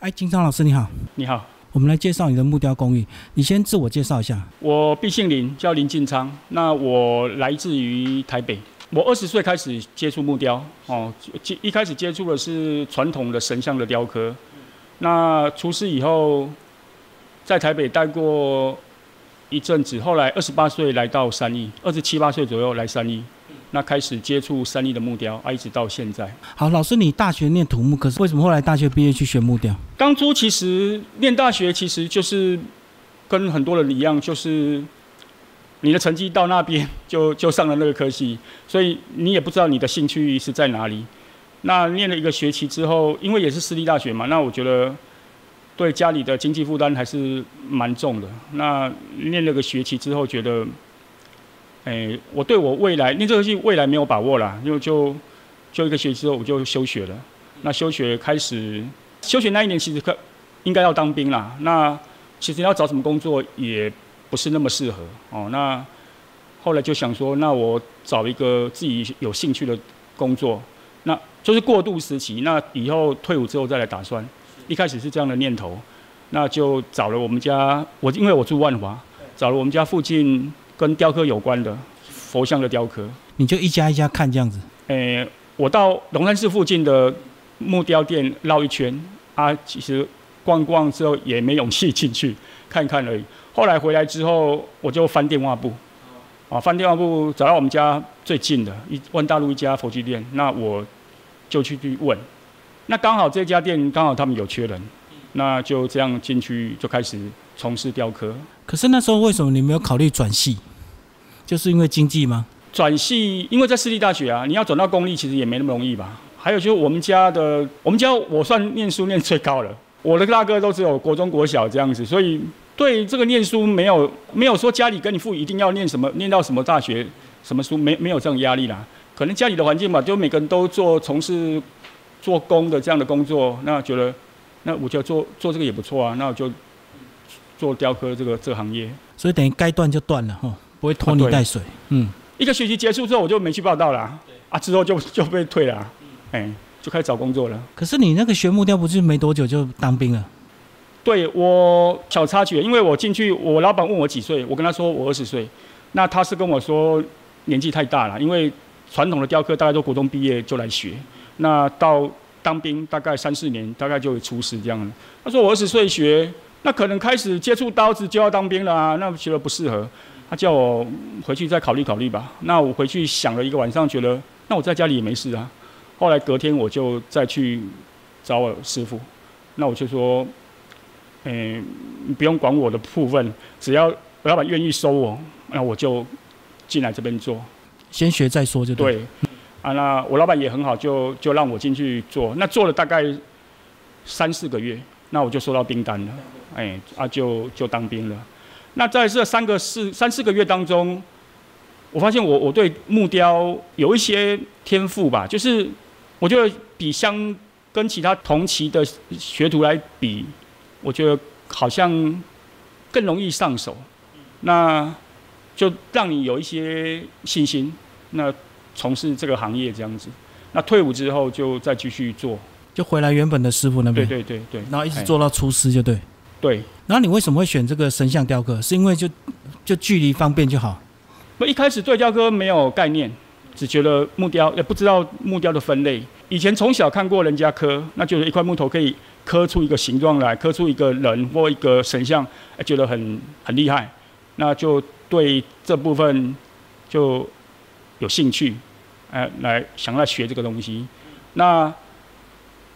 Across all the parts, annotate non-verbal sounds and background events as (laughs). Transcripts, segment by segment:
哎，金昌老师你好，你好，我们来介绍你的木雕工艺。你先自我介绍一下。我毕姓林，叫林进昌。那我来自于台北。我二十岁开始接触木雕，哦，接一开始接触的是传统的神像的雕刻。那出师以后，在台北待过一阵子，后来二十八岁来到三义，二十七八岁左右来三义。那开始接触三义的木雕，啊，一直到现在。好，老师，你大学念土木，可是为什么后来大学毕业去学木雕？当初其实念大学，其实就是跟很多人一样，就是你的成绩到那边 (laughs) 就就上了那个科系，所以你也不知道你的兴趣是在哪里。那念了一个学期之后，因为也是私立大学嘛，那我觉得对家里的经济负担还是蛮重的。那念了个学期之后，觉得。哎，我对我未来念这个戏未来没有把握啦，因为就就一个学期之后我就休学了。那休学开始休学那一年，其实可应该要当兵啦。那其实要找什么工作也不是那么适合哦。那后来就想说，那我找一个自己有兴趣的工作，那就是过渡时期。那以后退伍之后再来打算。一开始是这样的念头，那就找了我们家，我因为我住万华，找了我们家附近。跟雕刻有关的佛像的雕刻，你就一家一家看这样子。诶，我到龙山寺附近的木雕店绕一圈，啊，其实逛逛之后也没勇气进去看看而已。后来回来之后，我就翻电话簿，啊，翻电话簿找到我们家最近的一万大路一家佛具店，那我就去去问，那刚好这家店刚好他们有缺人，那就这样进去就开始从事雕刻。可是那时候为什么你没有考虑转系？就是因为经济吗？转系，因为在私立大学啊，你要转到公立其实也没那么容易吧。还有就是我们家的，我们家我算念书念最高了，我的大哥都只有国中、国小这样子，所以对这个念书没有没有说家里跟你父一定要念什么，念到什么大学什么书，没没有这种压力啦。可能家里的环境吧，就每个人都做从事做工的这样的工作，那觉得那我觉得做做这个也不错啊，那我就做雕刻这个这个行业。所以等于该断就断了哈。不会拖泥带水。嗯，一个学期结束之后，我就没去报道了。啊，之后就就被退了。哎，就开始找工作了。可是你那个学木雕，不是没多久就当兵了？对我小插曲，因为我进去，我老板问我几岁，我跟他说我二十岁。那他是跟我说年纪太大了，因为传统的雕刻大概都国中毕业就来学。那到当兵大概三四年，大概就会出师这样。他说我二十岁学，那可能开始接触刀子就要当兵了啊，那觉得不适合。他叫我回去再考虑考虑吧。那我回去想了一个晚上，觉得那我在家里也没事啊。后来隔天我就再去找我师傅，那我就说，嗯，不用管我的部分，只要老板愿意收我，那我就进来这边做。先学再说就对。啊，那我老板也很好，就就让我进去做。那做了大概三四个月，那我就收到兵单了。哎，啊，就就当兵了。那在这三个四三四个月当中，我发现我我对木雕有一些天赋吧，就是我觉得比相跟其他同期的学徒来比，我觉得好像更容易上手，那就让你有一些信心，那从事这个行业这样子，那退伍之后就再继续做，就回来原本的师傅那边，对对对对，然后一直做到出师就对。对，然后你为什么会选这个神像雕刻？是因为就就距离方便就好。我一开始对雕刻没有概念，只觉得木雕也不知道木雕的分类。以前从小看过人家刻，那就是一块木头可以刻出一个形状来，刻出一个人或一个神像，觉得很很厉害，那就对这部分就有兴趣，哎，来想来学这个东西。那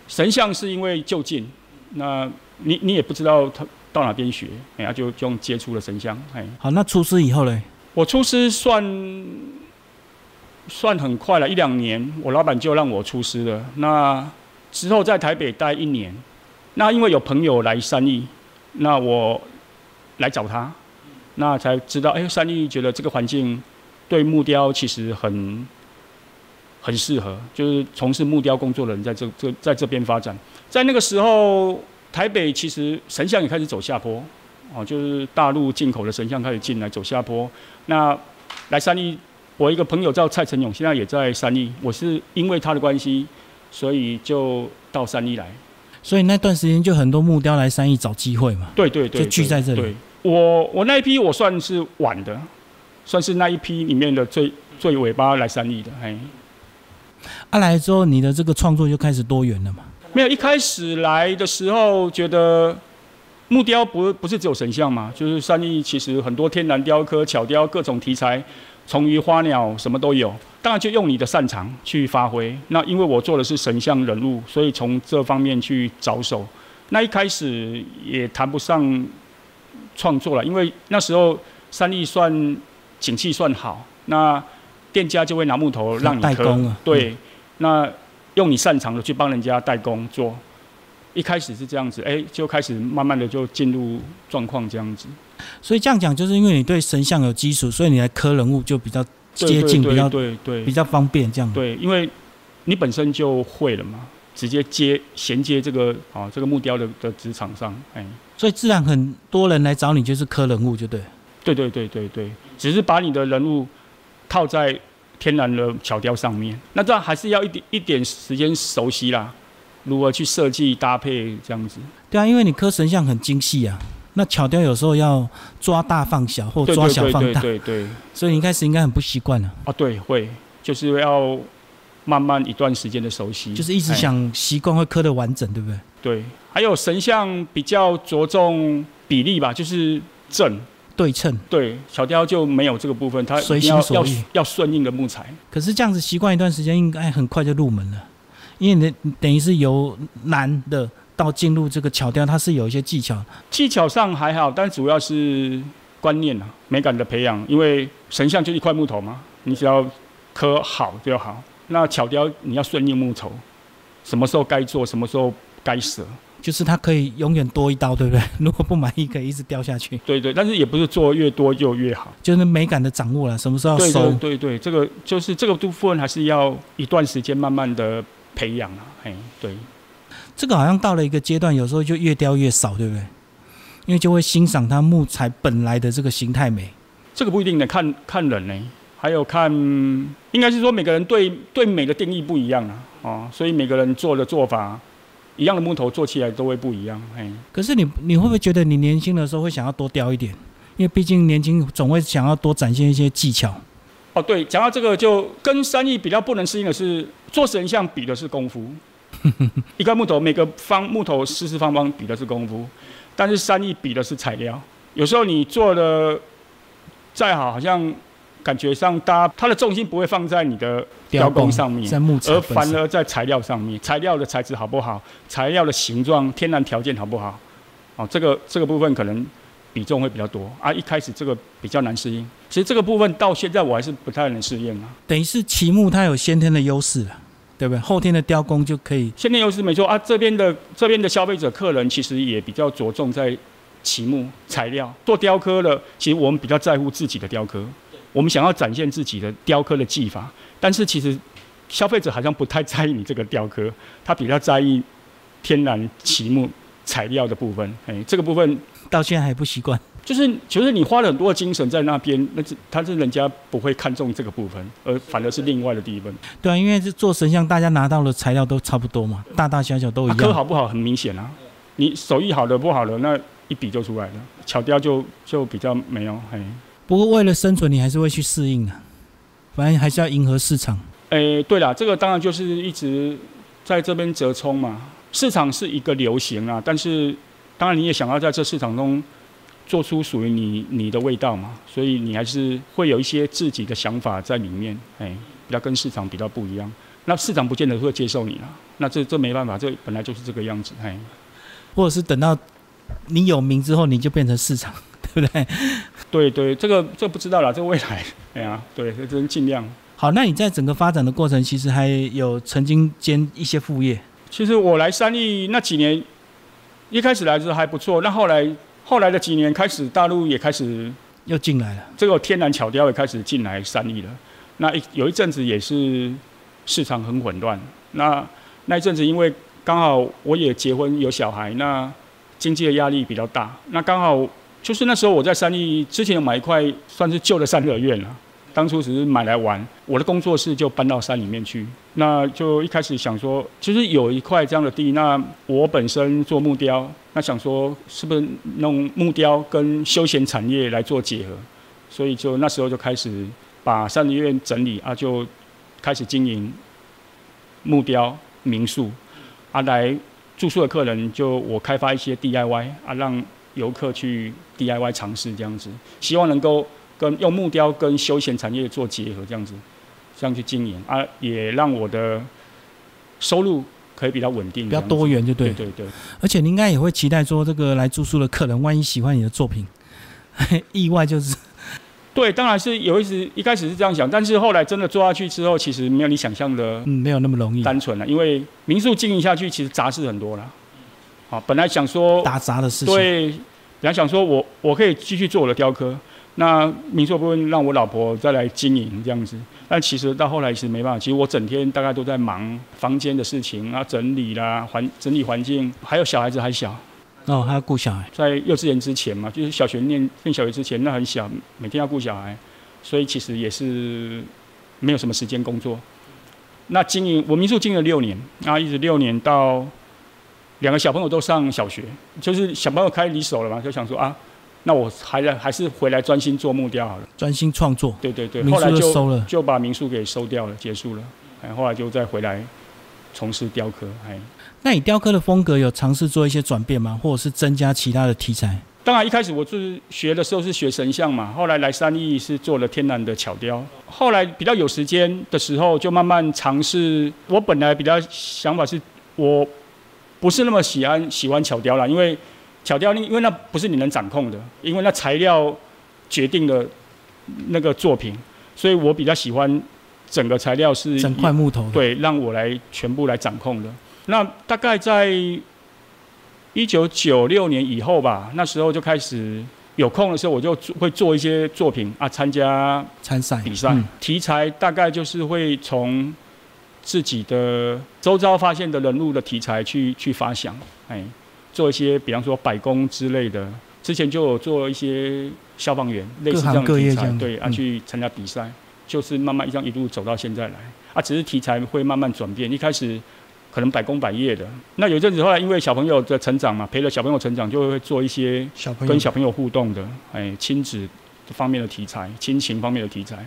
神像是因为就近，那。你你也不知道他到哪边学，哎呀，就就用接触了神像，哎。好，那出师以后嘞？我出师算算很快了，一两年，我老板就让我出师了。那之后在台北待一年，那因为有朋友来三义，那我来找他，那才知道，哎，三义觉得这个环境对木雕其实很很适合，就是从事木雕工作的人在这这在这边发展，在那个时候。台北其实神像也开始走下坡，哦，就是大陆进口的神像开始进来走下坡。那来三义，我一个朋友叫蔡成勇，现在也在三义。我是因为他的关系，所以就到三义来。所以那段时间就很多木雕来三义找机会嘛。对对对，就聚在这里对，我我那一批我算是晚的，算是那一批里面的最最尾巴来三义的。哎，啊来之后，你的这个创作就开始多元了嘛。没有一开始来的时候觉得木雕不不是只有神像嘛，就是三义其实很多天然雕刻、巧雕各种题材，虫鱼花鸟什么都有。当然就用你的擅长去发挥。那因为我做的是神像人物，所以从这方面去着手。那一开始也谈不上创作了，因为那时候三立算景气算好，那店家就会拿木头让你代工啊对，那用你擅长的去帮人家代工做。一开始是这样子，哎、就开始慢慢的就进入状况这样子。所以这样讲，就是因为你对神像有基础，所以你来刻人物就比较接近，比较对对比较方便这样。对，因为你本身就会了嘛，直接接衔接这个啊这个木雕的的职场上，哎，所以自然很多人来找你就是刻人物，就对。对对对对对，只是把你的人物套在天然的巧雕上面，那这样还是要一点一点时间熟悉啦，如何去设计搭配这样子。对啊，因为你刻神像很精细啊，那巧雕有时候要抓大放小或抓小放大，对对对，所以你一开始应该很不习惯了，啊对会，就是要慢慢一段时间的熟悉，就是一直哎想习惯会刻的完整，对不对？对，还有神像比较着重比例吧，就是正。对称。对，小雕就没有这个部分，它随心所欲要顺应的木材。可是这样子习惯一段时间，应该很快就入门了，因为你你等于是由难的到进入这个巧雕，它是有一些技巧。技巧上还好，但主要是观念啊、美感的培养。因为神像就一块木头嘛，你只要刻好就好。那巧雕你要顺应木头，什么时候该做，什么时候该舍。就是它可以永远多一刀，对不对？(laughs) 如果不满意，可以一直掉下去。对对，但是也不是做越多就越好。就是美感的掌握了，什么时候要收对？对对，这个就是这个部分还是要一段时间慢慢的培养啊。哎，对。这个好像到了一个阶段，有时候就越雕越少，对不对？因为就会欣赏它木材本来的这个形态美。这个不一定的，看看人呢，还有看，应该是说每个人对对美的定义不一样啊，哦，所以每个人做的做法，一样的木头做起来都会不一样，哎，可是你你会不会觉得你年轻的时候会想要多雕一点？因为毕竟年轻总会想要多展现一些技巧。哦，对，讲到这个就跟三艺比较不能适应的是，做神像比的是功夫，(laughs) 一块木头每个方木头四四方方比的是功夫，但是三艺比的是材料，有时候你做的再好，好像感觉上大家它的重心不会放在你的雕工上面，在木材而。反而在材料上面，材料的材质好不好，材料的形状、天然条件好不好，哦，这个这个部分可能比重会比较多啊。一开始这个比较难适应，其实这个部分到现在我还是不太能适应啊。等于是奇木它有先天的优势了，对不对？后天的雕工就可以先天优势没错啊，这边的这边的消费者客人其实也比较着重在漆木材料做雕刻的，其实我们比较在乎自己的雕刻，我们想要展现自己的雕刻的技法，但是其实消费者好像不太在意你这个雕刻，他比较在意天然漆木材料的部分，哎，这个部分到现在还不习惯。就是就是你花了很多的精神在那边，那是他是人家不会看重这个部分，而反而是另外的地方。对啊，因为是做神像，大家拿到的材料都差不多嘛，大大小小都一样，刻样。好不好很明显啊，你手艺好的不好的，那一比就出来了。巧雕就就比较没有，嘿，不过为了生存，你还是会去适应的，反正还是要迎合市场。诶，对了，这个当然就是一直在这边折冲嘛。市场是一个流行啊，但是当然你也想要在这市场中做出属于你你的味道嘛，所以你还是会有一些自己的想法在里面，哎，比较跟市场比较不一样。那市场不见得会接受你了，那这这没办法，这本来就是这个样子，哎。或者是等到你有名之后，你就变成市场，对不对？对对，这个这不知道了，这未来，哎呀，对，这真尽量。好，那你在整个发展的过程，其实还有曾经兼一些副业，其实我来三立那几年，一开始来的时候还不错，那后来后来的几年开始，大陆也开始又进来了。这个天然巧雕也开始进来三立了。那一有一阵子也是市场很混乱，那那一阵子因为刚好我也结婚有小孩，那经济的压力比较大，那刚好就是那时候我在三立之前有买一块算是旧的三合院了，当初只是买来玩，我的工作室就搬到山里面去。那就一开始想说，其实有一块这样的地，那我本身做木雕，那想说是不是弄木雕跟休闲产业来做结合，所以就那时候就开始把三合院整理啊，就开始经营木雕民宿啊，来住宿的客人就我开发一些 DIY 啊，让游客去 DIY 尝试这样子，希望能够跟用木雕跟休闲产业做结合这样子。这样去经营啊，也让我的收入可以比较稳定，比较多元，就对。对对。而且你应该也会期待说，这个来住宿的客人，万一喜欢你的作品，(laughs) 意外就是。对，当然是有一时一开始是这样想，但是后来真的做下去之后，其实没有你想象的，嗯，没有那么容易，单纯了。因为民宿经营下去，其实杂事很多了。好，本来想说打杂的事情，对，本来想说我我可以继续做我的雕刻。那民宿部分让我老婆再来经营这样子，但其实到后来其实没办法，其实我整天大概都在忙房间的事情啊，整理啦，环整理环境，还有小孩子还小，哦，还要顾小孩，在幼稚园之前嘛，就是小学念念小学之前，那很小，每天要顾小孩，所以其实也是没有什么时间工作。那经营我民宿经营了六年，啊，一直六年到两个小朋友都上小学，就是小朋友开离手了嘛，就想说啊。那我还还是回来专心做木雕好了，专心创作。对对对，后来就收了，就把民宿给收掉了，结束了。哎，后来就再回来从事雕刻。哎，那你雕刻的风格有尝试做一些转变吗？或者是增加其他的题材？当然，一开始我是学的时候是学神像嘛，后来来三义是做了天然的巧雕。后来比较有时间的时候，就慢慢尝试。我本来比较想法是，我不是那么喜欢喜欢巧雕了，因为。巧雕，因为那不是你能掌控的，因为那材料决定了那个作品，所以我比较喜欢整个材料是整块木头，对，让我来全部来掌控的。那大概在一九九六年以后吧，那时候就开始有空的时候，我就会做一些作品啊，参加参赛比赛，题材大概就是会从自己的周遭发现的人物的题材去去发想，哎。做一些，比方说百工之类的，之前就有做一些消防员，类似这样的题材，对啊，去参加比赛，就是慢慢一样一路走到现在来，啊，只是题材会慢慢转变，一开始可能百工百业的，那有阵子后来因为小朋友的成长嘛，陪着小朋友成长，就会做一些跟小朋友互动的，哎，亲子方面的题材，亲情方面的题材。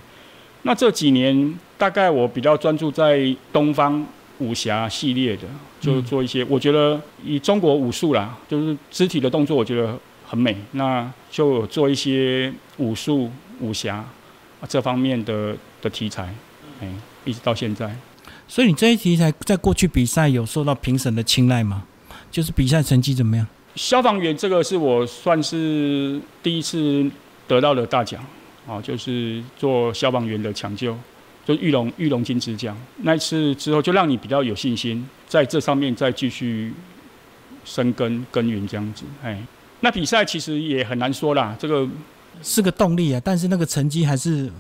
那这几年大概我比较专注在东方。武侠系列的，就做一些，我觉得以中国武术啦，就是肢体的动作，我觉得很美。那就做一些武术、武侠这方面的的题材，哎，一直到现在。所以你这些题材在过去比赛有受到评审的青睐吗？就是比赛成绩怎么样？消防员这个是我算是第一次得到的大奖，啊，就是做消防员的抢救。就玉龙玉龙金枝奖那一次之后，就让你比较有信心，在这上面再继续生根耕耘这样子。哎，那比赛其实也很难说啦，这个是个动力啊，但是那个成绩还是，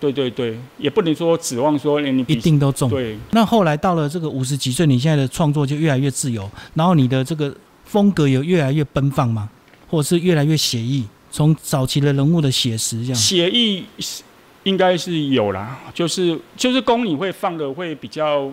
对对对，也不能说指望说你一定都中。对。那后来到了这个五十几岁，你现在的创作就越来越自由，然后你的这个风格有越来越奔放吗？或者是越来越写意？从早期的人物的写实这样。写意是。应该是有啦，就是就是工你会放的会比较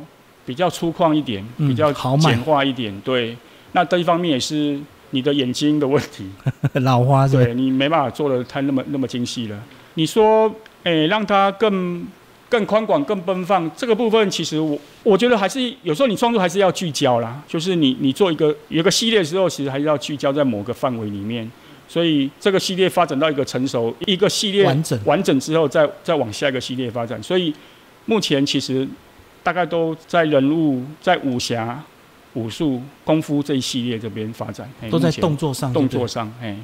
比较粗犷一点，比较简化一点。对，那这一方面也是你的眼睛的问题，(laughs) 老花对，你没办法做的太那么那么精细了。你说，诶，让它更更宽广、更奔放，这个部分其实我我觉得还是有时候你创作还是要聚焦啦，就是你你做一个有个系列的时候，其实还是要聚焦在某个范围里面。所以这个系列发展到一个成熟，一个系列完整完整之后，再再往下一个系列发展。所以目前其实大概都在人物、在武侠、武术、功夫这一系列这边发展，都在动作上。动作上，哎，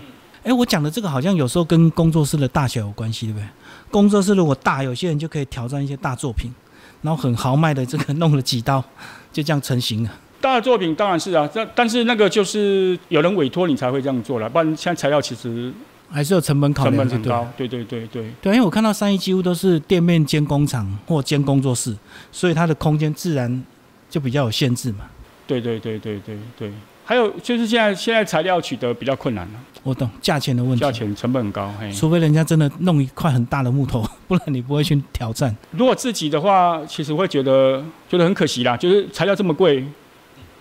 哎，我讲的这个好像有时候跟工作室的大小有关系，对不对？工作室如果大，有些人就可以挑战一些大作品，然后很豪迈的这个弄了几刀，就这样成型了。大的作品当然是啊，但但是那个就是有人委托你才会这样做了，不然现在材料其实还是有成本考量，成本很高。对对对对对，因为我看到三一几乎都是店面兼工厂或兼工作室，所以它的空间自然就比较有限制嘛。对对对对对对。还有就是现在现在材料取得比较困难了，我懂价钱的问题，价钱成本很高。嘿，除非人家真的弄一块很大的木头，(laughs) 不然你不会去挑战。如果自己的话，其实会觉得觉得很可惜啦，就是材料这么贵，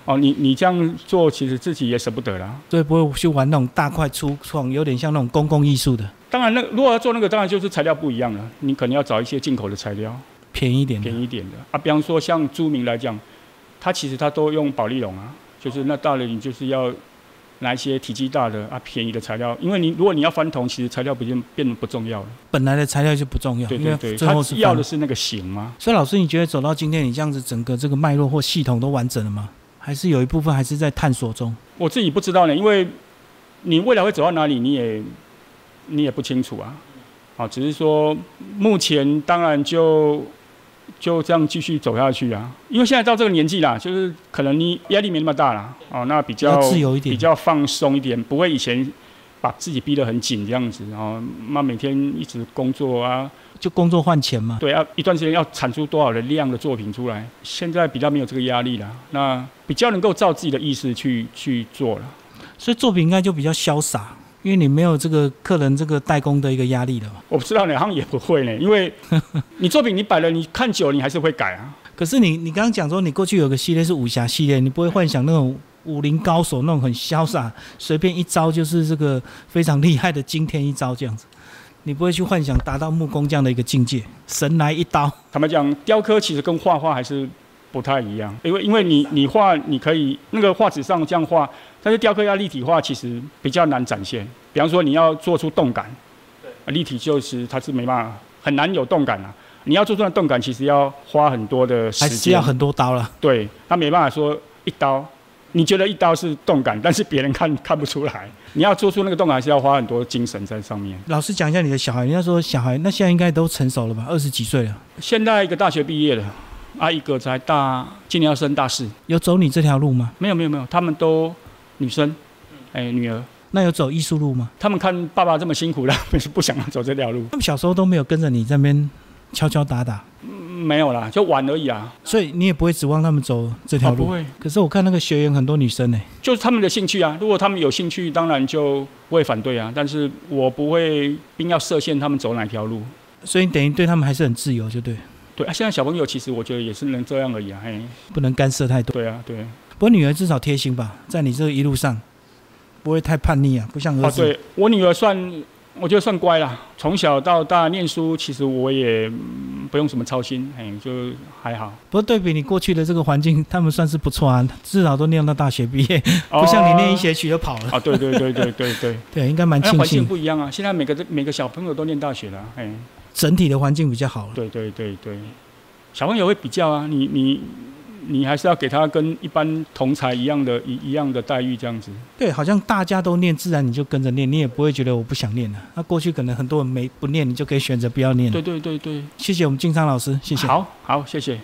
哦，你你这样做，其实自己也舍不得啦。所以不会去玩那种大块粗创，有点像那种公共艺术的，当然，那如果要做那个，当然就是材料不一样了，你可能要找一些进口的材料，便宜一点的。便宜一点的啊。比方说像朱明来讲，他其实他都用保利龙啊，就是那大的你就是要拿一些体积大的啊便宜的材料，因为你如果你要翻铜，其实材料不变变得不重要了。本来的材料就不重要，对对对，它最后是翻要的是那个形嘛。所以老师，你觉得走到今天，你这样子整个这个脉络或系统都完整了吗？还是有一部分还是在探索中？我自己不知道呢，因为你未来会走到哪里，你也你也不清楚啊。啊，只是说目前当然就就这样继续走下去啊。因为现在到这个年纪啦，就是可能你压力没那么大了，哦，那比较比较自由一点比较放松一点，不会以前把自己逼得很紧这样子，然后那每天一直工作啊，就工作换钱嘛。对啊，一段时间要产出多少的量的作品出来，现在比较没有这个压力了，那比较能够照自己的意思去去做了。所以作品应该就比较潇洒，因为你没有这个客人这个代工的一个压力了嘛。我不知道呢，好像也不会呢，因为 (laughs) 你作品你摆了，你看久了你还是会改啊。可是你你刚刚讲说，你过去有个系列是武侠系列，你不会幻想那种武林高手那种很潇洒，随便一招就是这个非常厉害的惊天一招这样子。你不会去幻想达到木工这样的一个境界，神来一刀。坦白讲，雕刻其实跟画画还是不太一样，因为因为你你画你可以那个画纸上这样画，但是雕刻要立体化其实比较难展现。比方说你要做出动感，啊立体就是它是没办法很难有动感啊。你要做出来动感，其实要花很多的时间，还是要很多刀了。对，他没办法说一刀，你觉得一刀是动感，但是别人看看不出来。你要做出那个动感，还是要花很多精神在上面。老师讲一下你的小孩，人家说小孩那现在应该都成熟了吧？二十几岁了，现在一个大学毕业了，啊，一个才大，今年要升大四。有走你这条路吗？没有没有没有，他们都女生，哎、女儿，那有走艺术路吗？他们看爸爸这么辛苦了，是 (laughs) 不想走这条路。他们小时候都没有跟着你这边敲敲打打，嗯没有啦，就玩而已啊。所以你也不会指望他们走这条哦，路。不会，可是我看那个学员很多女生呢、就是他们的兴趣啊。如果他们有兴趣，当然就不会反对啊。但是我不会并要设限他们走哪条路。所以你等于对他们还是很自由，就对，对啊，现在小朋友其实我觉得也是能这样而已啊。嘿，不能干涉太多。对啊，对。不过女儿至少贴心吧，在你这一路上不会太叛逆啊，不像儿哦，子。对我女儿算，我觉得算乖啦。从小到大念书，其实我也、嗯不用什么操心，哎，就还好。不过对比你过去的这个环境，他们算是不错啊，至少都念到大学毕业，不像你念一学期就跑了。啊，对对对对对对，(laughs) 对，应该蛮庆那环境幸，不一样啊。现在每个每个小朋友都念大学了，哎，整体的环境比较好了。对对对对，小朋友会比较啊，你你你还是要给他跟一般同才一样的一一样的待遇这样子。对，好像大家都念，自然你就跟着念，你也不会觉得我不想念了。那过去可能很多人没不念，你就可以选择不要念。对对对对，谢谢我们静昌老师，谢谢。好好，谢谢。